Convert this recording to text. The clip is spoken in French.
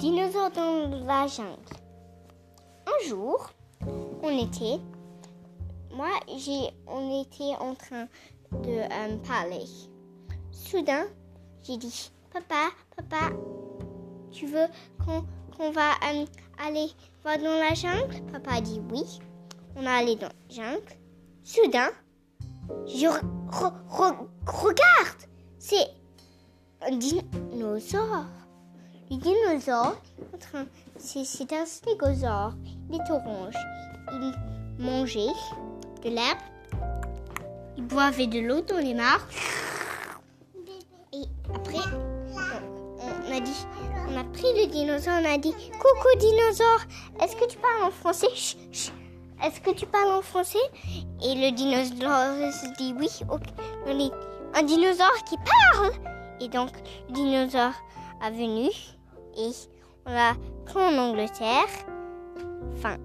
dinosaures dans la jungle. Un jour, on était, moi, j'ai, on était en train de euh, parler. Soudain, j'ai dit, papa, papa, tu veux qu'on, va euh, aller voir dans la jungle? Papa a dit oui. On a allé dans la jungle. Soudain, je re- re- regarde, c'est un dinosaure. Le dinosaure, en train- c'est, un stégosaure. Il est orange. Il mangeait de l'herbe. Il boivait de l'eau dans les mares. Et après, on, a dit, on a pris le dinosaure, on a dit, coucou dinosaure, est-ce que tu parles en français? Est-ce que tu parles en français? Et le dinosaure se dit oui. On est un dinosaure qui parle. Et donc, le dinosaure est venu et on l'a pris en Angleterre. Fin.